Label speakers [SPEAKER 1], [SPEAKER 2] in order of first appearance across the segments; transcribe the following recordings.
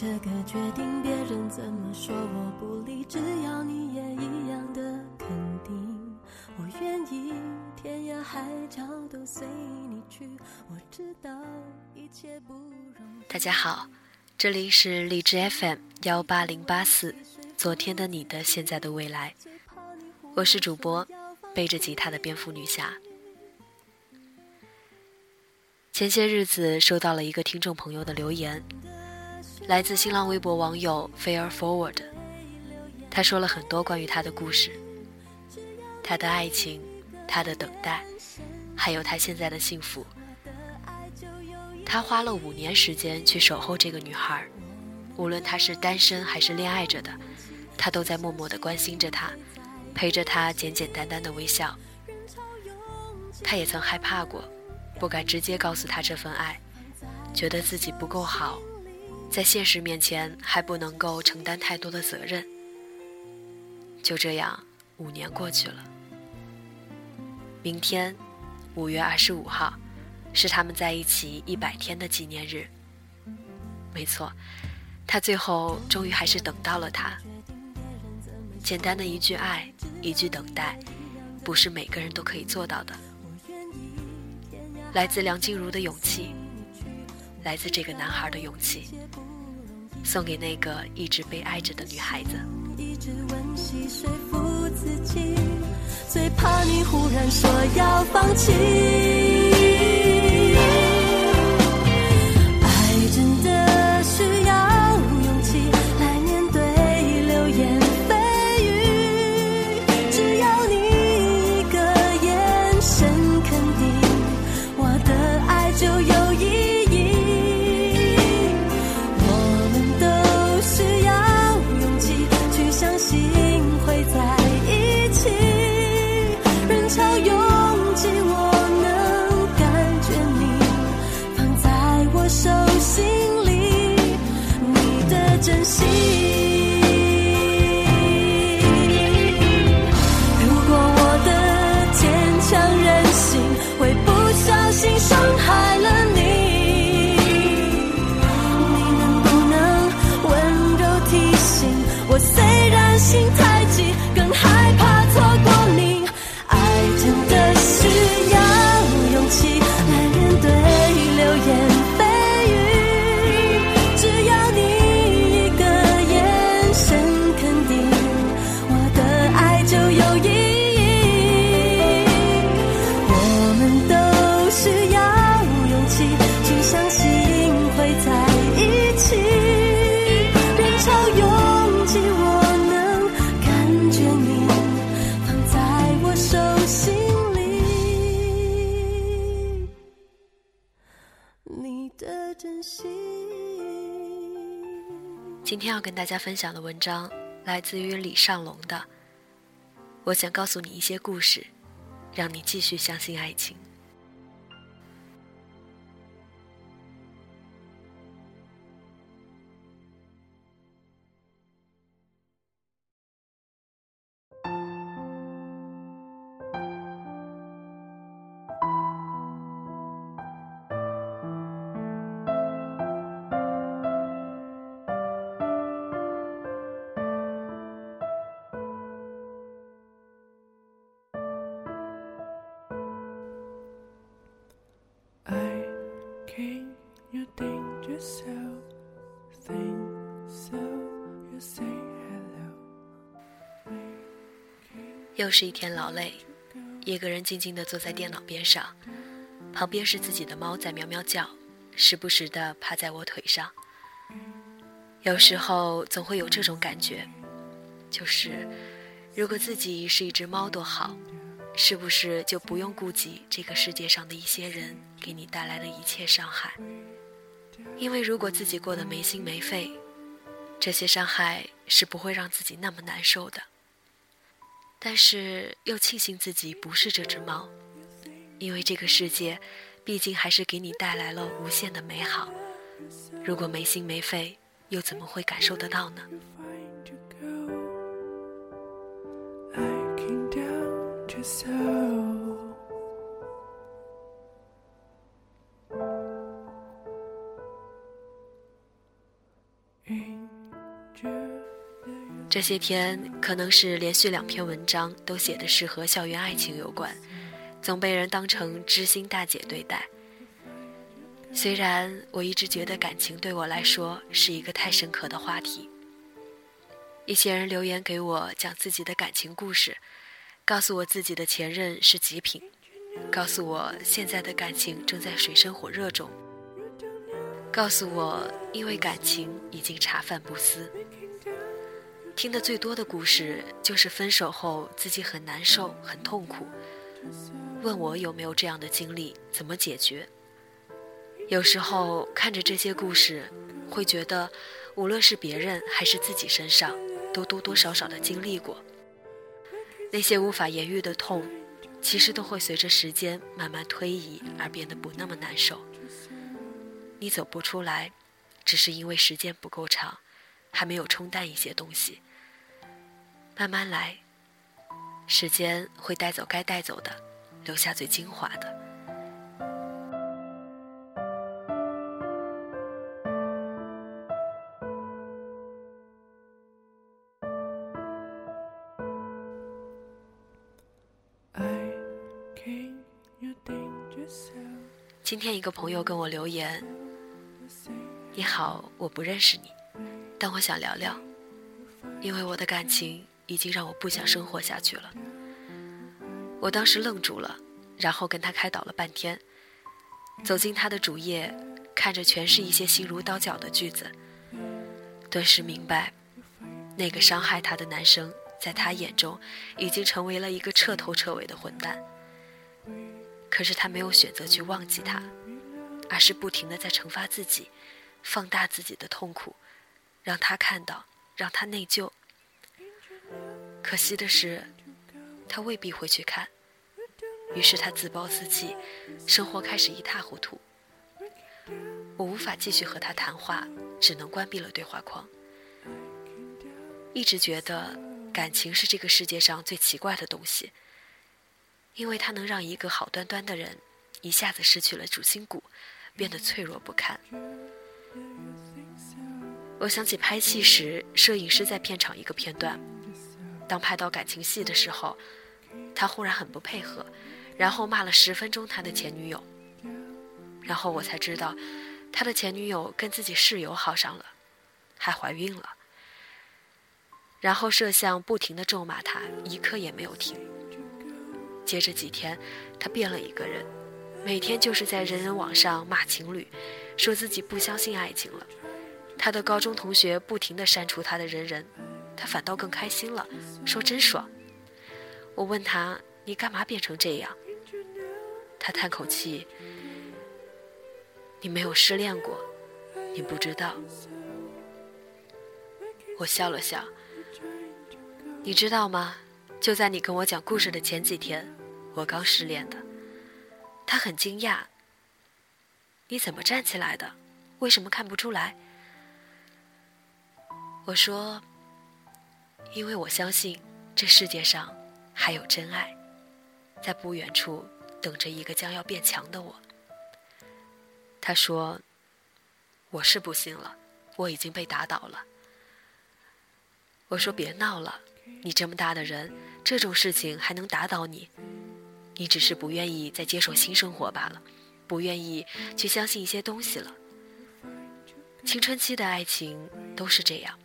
[SPEAKER 1] 这个决定，别人怎么说我不理，只要你也一样的肯定，我愿意天涯海角都随你去。我知道一切不容。
[SPEAKER 2] 大家好，这里是荔枝 FM 幺八零八四，昨天的你的现在的未来，我是主播背着吉他的蝙蝠女侠。前些日子收到了一个听众朋友的留言。来自新浪微博网友 Fair Forward，他说了很多关于他的故事，他的爱情，他的等待，还有他现在的幸福。他花了五年时间去守候这个女孩，无论她是单身还是恋爱着的，他都在默默地关心着她，陪着她简简单单的微笑。他也曾害怕过，不敢直接告诉她这份爱，觉得自己不够好。在现实面前，还不能够承担太多的责任。就这样，五年过去了。明天，五月二十五号，是他们在一起一百天的纪念日。没错，他最后终于还是等到了他。简单的一句爱，一句等待，不是每个人都可以做到的。来自梁静茹的勇气。来自这个男孩的勇气，送给那个一直被爱着的女孩子。
[SPEAKER 1] 最怕你忽然说要放弃。sim.
[SPEAKER 2] 今天要跟大家分享的文章来自于李尚龙的。我想告诉你一些故事，让你继续相信爱情。又是一天劳累，一个人静静地坐在电脑边上，旁边是自己的猫在喵喵叫，时不时地趴在我腿上。有时候总会有这种感觉，就是如果自己是一只猫多好，是不是就不用顾及这个世界上的一些人给你带来的一切伤害？因为如果自己过得没心没肺，这些伤害是不会让自己那么难受的。但是又庆幸自己不是这只猫，因为这个世界，毕竟还是给你带来了无限的美好。如果没心没肺，又怎么会感受得到呢？这些天可能是连续两篇文章都写的是和校园爱情有关，总被人当成知心大姐对待。虽然我一直觉得感情对我来说是一个太深刻的话题。一些人留言给我讲自己的感情故事，告诉我自己的前任是极品，告诉我现在的感情正在水深火热中，告诉我因为感情已经茶饭不思。听的最多的故事就是分手后自己很难受、很痛苦，问我有没有这样的经历，怎么解决。有时候看着这些故事，会觉得，无论是别人还是自己身上，都多多少少的经历过。那些无法言喻的痛，其实都会随着时间慢慢推移而变得不那么难受。你走不出来，只是因为时间不够长，还没有冲淡一些东西。慢慢来，时间会带走该带走的，留下最精华的。今天一个朋友跟我留言：“你好，我不认识你，但我想聊聊，因为我的感情。”已经让我不想生活下去了。我当时愣住了，然后跟他开导了半天。走进他的主页，看着全是一些心如刀绞的句子，顿时明白，那个伤害他的男生，在他眼中已经成为了一个彻头彻尾的混蛋。可是他没有选择去忘记他，而是不停的在惩罚自己，放大自己的痛苦，让他看到，让他内疚。可惜的是，他未必会去看。于是他自暴自弃，生活开始一塌糊涂。我无法继续和他谈话，只能关闭了对话框。一直觉得感情是这个世界上最奇怪的东西，因为它能让一个好端端的人一下子失去了主心骨，变得脆弱不堪。我想起拍戏时，摄影师在片场一个片段。当拍到感情戏的时候，他忽然很不配合，然后骂了十分钟他的前女友。然后我才知道，他的前女友跟自己室友好上了，还怀孕了。然后摄像不停的咒骂他，一刻也没有停。接着几天，他变了一个人，每天就是在人人网上骂情侣，说自己不相信爱情了。他的高中同学不停的删除他的人人。他反倒更开心了，说真爽。我问他：“你干嘛变成这样？”他叹口气：“你没有失恋过，你不知道。”我笑了笑：“你知道吗？就在你跟我讲故事的前几天，我刚失恋的。”他很惊讶：“你怎么站起来的？为什么看不出来？”我说。因为我相信，这世界上还有真爱，在不远处等着一个将要变强的我。他说：“我是不信了，我已经被打倒了。”我说：“别闹了，你这么大的人，这种事情还能打倒你？你只是不愿意再接受新生活罢了，不愿意去相信一些东西了。青春期的爱情都是这样。”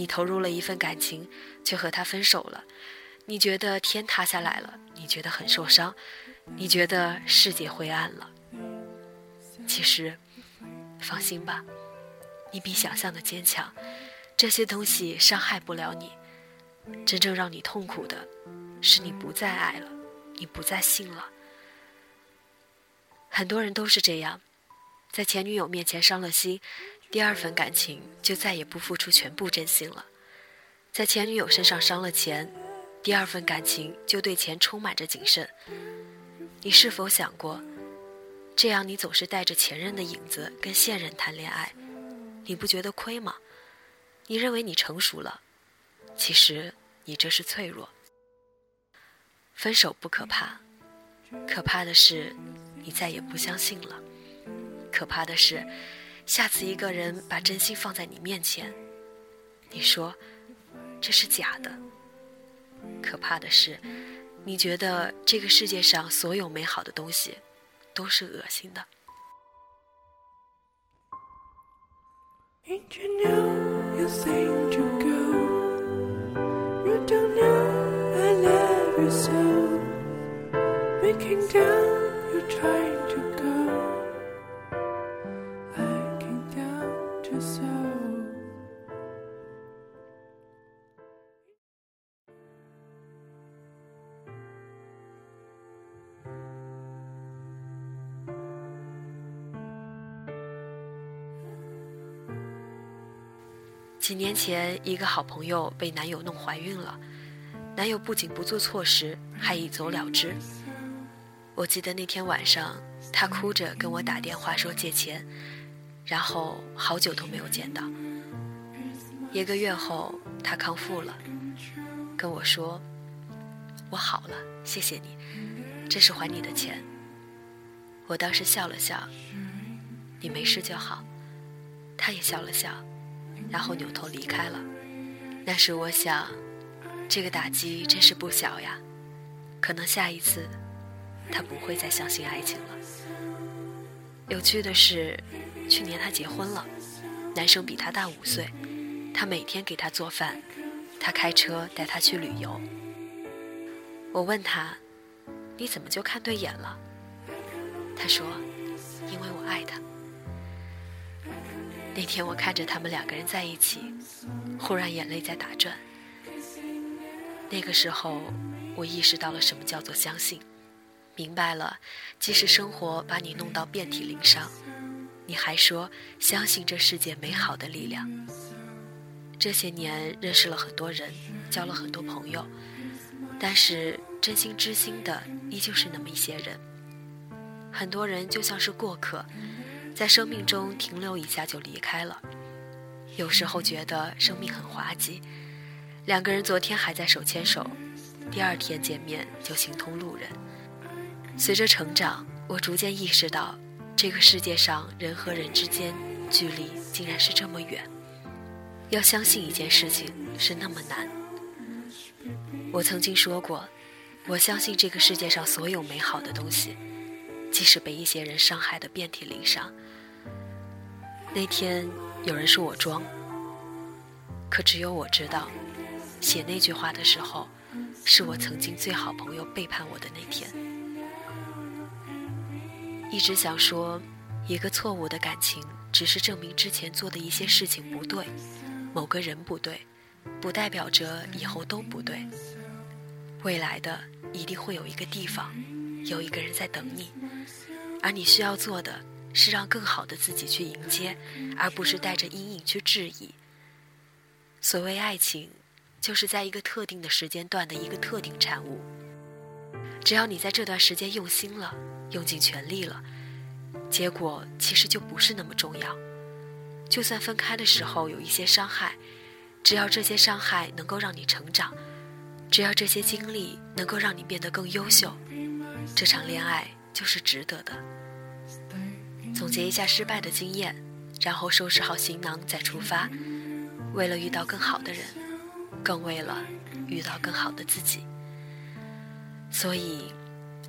[SPEAKER 2] 你投入了一份感情，却和他分手了，你觉得天塌下来了，你觉得很受伤，你觉得世界灰暗了。其实，放心吧，你比想象的坚强，这些东西伤害不了你。真正让你痛苦的，是你不再爱了，你不再信了。很多人都是这样，在前女友面前伤了心。第二份感情就再也不付出全部真心了，在前女友身上伤了钱，第二份感情就对钱充满着谨慎。你是否想过，这样你总是带着前任的影子跟现任谈恋爱，你不觉得亏吗？你认为你成熟了，其实你这是脆弱。分手不可怕，可怕的是你再也不相信了，可怕的是。下次一个人把真心放在你面前，你说这是假的。可怕的是，你觉得这个世界上所有美好的东西都是恶心的。几年前，一个好朋友被男友弄怀孕了，男友不仅不做措施，还一走了之。我记得那天晚上，他哭着跟我打电话说借钱，然后好久都没有见到。一个月后，他康复了，跟我说：“我好了，谢谢你，这是还你的钱。”我当时笑了笑：“你没事就好。”他也笑了笑。然后扭头离开了。那时我想，这个打击真是不小呀。可能下一次，他不会再相信爱情了。有趣的是，去年他结婚了，男生比他大五岁，他每天给他做饭，他开车带他去旅游。我问他：“你怎么就看对眼了？”他说：“因为我爱他。”那天我看着他们两个人在一起，忽然眼泪在打转。那个时候，我意识到了什么叫做相信，明白了，即使生活把你弄到遍体鳞伤，你还说相信这世界美好的力量。这些年认识了很多人，交了很多朋友，但是真心知心的依旧是那么一些人。很多人就像是过客。在生命中停留一下就离开了，有时候觉得生命很滑稽，两个人昨天还在手牵手，第二天见面就形同路人。随着成长，我逐渐意识到，这个世界上人和人之间距离竟然是这么远。要相信一件事情是那么难。我曾经说过，我相信这个世界上所有美好的东西，即使被一些人伤害的遍体鳞伤。那天有人说我装，可只有我知道，写那句话的时候，是我曾经最好朋友背叛我的那天。一直想说，一个错误的感情，只是证明之前做的一些事情不对，某个人不对，不代表着以后都不对。未来的一定会有一个地方，有一个人在等你，而你需要做的。是让更好的自己去迎接，而不是带着阴影去质疑。所谓爱情，就是在一个特定的时间段的一个特定产物。只要你在这段时间用心了，用尽全力了，结果其实就不是那么重要。就算分开的时候有一些伤害，只要这些伤害能够让你成长，只要这些经历能够让你变得更优秀，这场恋爱就是值得的。总结一下失败的经验，然后收拾好行囊再出发。为了遇到更好的人，更为了遇到更好的自己。所以，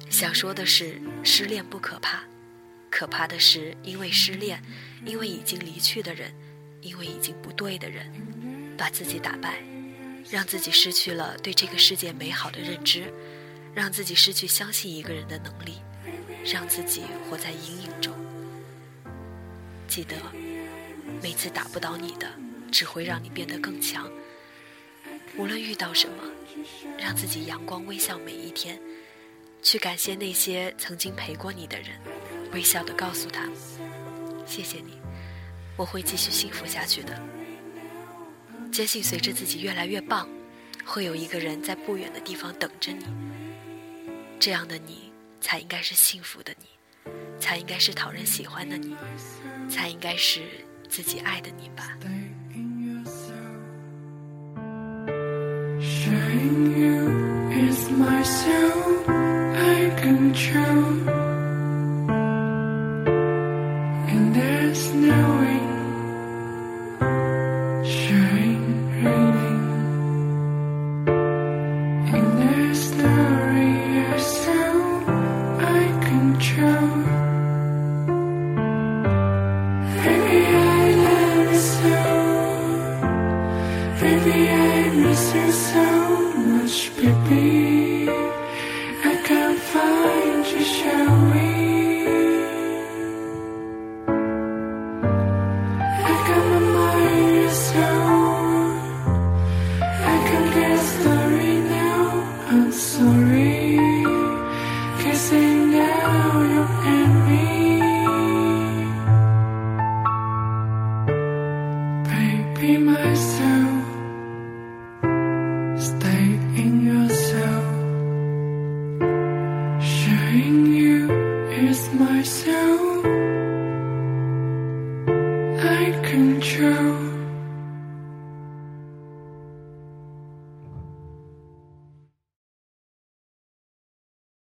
[SPEAKER 2] 想说的是，失恋不可怕，可怕的是因为失恋，因为已经离去的人，因为已经不对的人，把自己打败，让自己失去了对这个世界美好的认知，让自己失去相信一个人的能力，让自己活在阴影中。记得，每次打不倒你的，只会让你变得更强。无论遇到什么，让自己阳光微笑每一天，去感谢那些曾经陪过你的人，微笑的告诉他：谢谢你，我会继续幸福下去的。坚信随着自己越来越棒，会有一个人在不远的地方等着你。这样的你，才应该是幸福的你，才应该是讨人喜欢的你。才应该是自己爱的你吧。
[SPEAKER 3] Picturing you is my soul I control.